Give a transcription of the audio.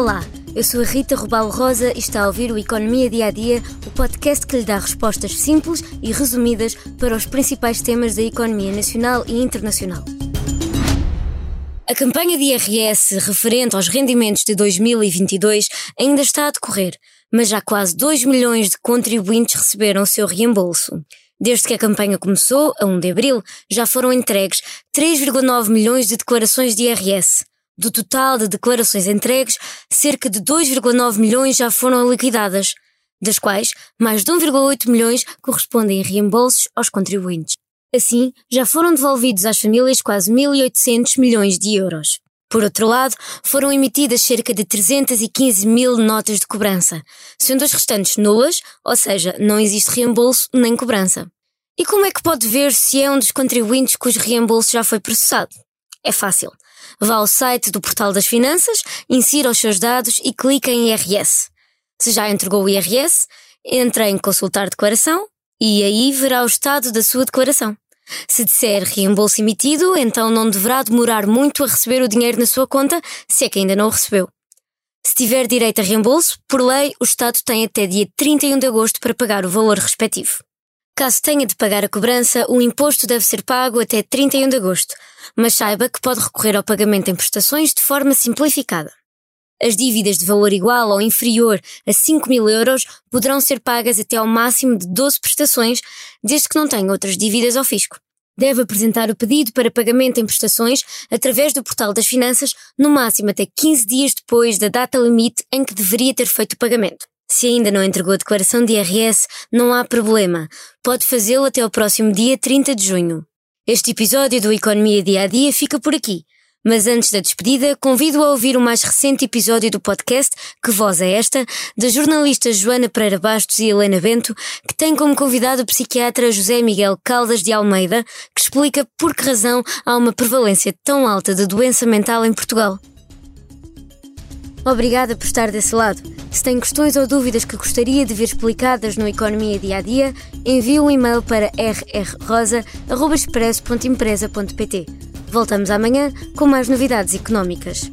Olá, eu sou a Rita Rubalo Rosa e está a ouvir o Economia Dia a Dia, o podcast que lhe dá respostas simples e resumidas para os principais temas da economia nacional e internacional. A campanha de IRS referente aos rendimentos de 2022 ainda está a decorrer, mas já quase 2 milhões de contribuintes receberam o seu reembolso. Desde que a campanha começou, a 1 de abril, já foram entregues 3,9 milhões de declarações de IRS. Do total de declarações entregues, cerca de 2,9 milhões já foram liquidadas, das quais mais de 1,8 milhões correspondem a reembolsos aos contribuintes. Assim, já foram devolvidos às famílias quase 1.800 milhões de euros. Por outro lado, foram emitidas cerca de 315 mil notas de cobrança, sendo as restantes nulas, ou seja, não existe reembolso nem cobrança. E como é que pode ver se é um dos contribuintes cujo reembolso já foi processado? É fácil. Vá ao site do Portal das Finanças, insira os seus dados e clique em IRS. Se já entregou o IRS, entre em Consultar Declaração e aí verá o estado da sua declaração. Se disser reembolso emitido, então não deverá demorar muito a receber o dinheiro na sua conta, se é que ainda não o recebeu. Se tiver direito a reembolso, por lei, o Estado tem até dia 31 de agosto para pagar o valor respectivo. Caso tenha de pagar a cobrança, o imposto deve ser pago até 31 de agosto, mas saiba que pode recorrer ao pagamento em prestações de forma simplificada. As dívidas de valor igual ou inferior a 5 mil euros poderão ser pagas até ao máximo de 12 prestações, desde que não tenha outras dívidas ao fisco. Deve apresentar o pedido para pagamento em prestações através do Portal das Finanças, no máximo até 15 dias depois da data limite em que deveria ter feito o pagamento. Se ainda não entregou a declaração de IRS, não há problema. Pode fazê-lo até ao próximo dia 30 de junho. Este episódio do Economia Dia a Dia fica por aqui. Mas antes da despedida, convido a ouvir o mais recente episódio do podcast Que Voz é Esta, das jornalistas Joana Pereira Bastos e Helena Bento, que tem como convidado o psiquiatra José Miguel Caldas de Almeida, que explica por que razão há uma prevalência tão alta de doença mental em Portugal. Obrigada por estar desse lado. Se tem questões ou dúvidas que gostaria de ver explicadas no Economia Dia a Dia, envie um e-mail para rrrosa.expresso.empresa.pt. Voltamos amanhã com mais novidades económicas.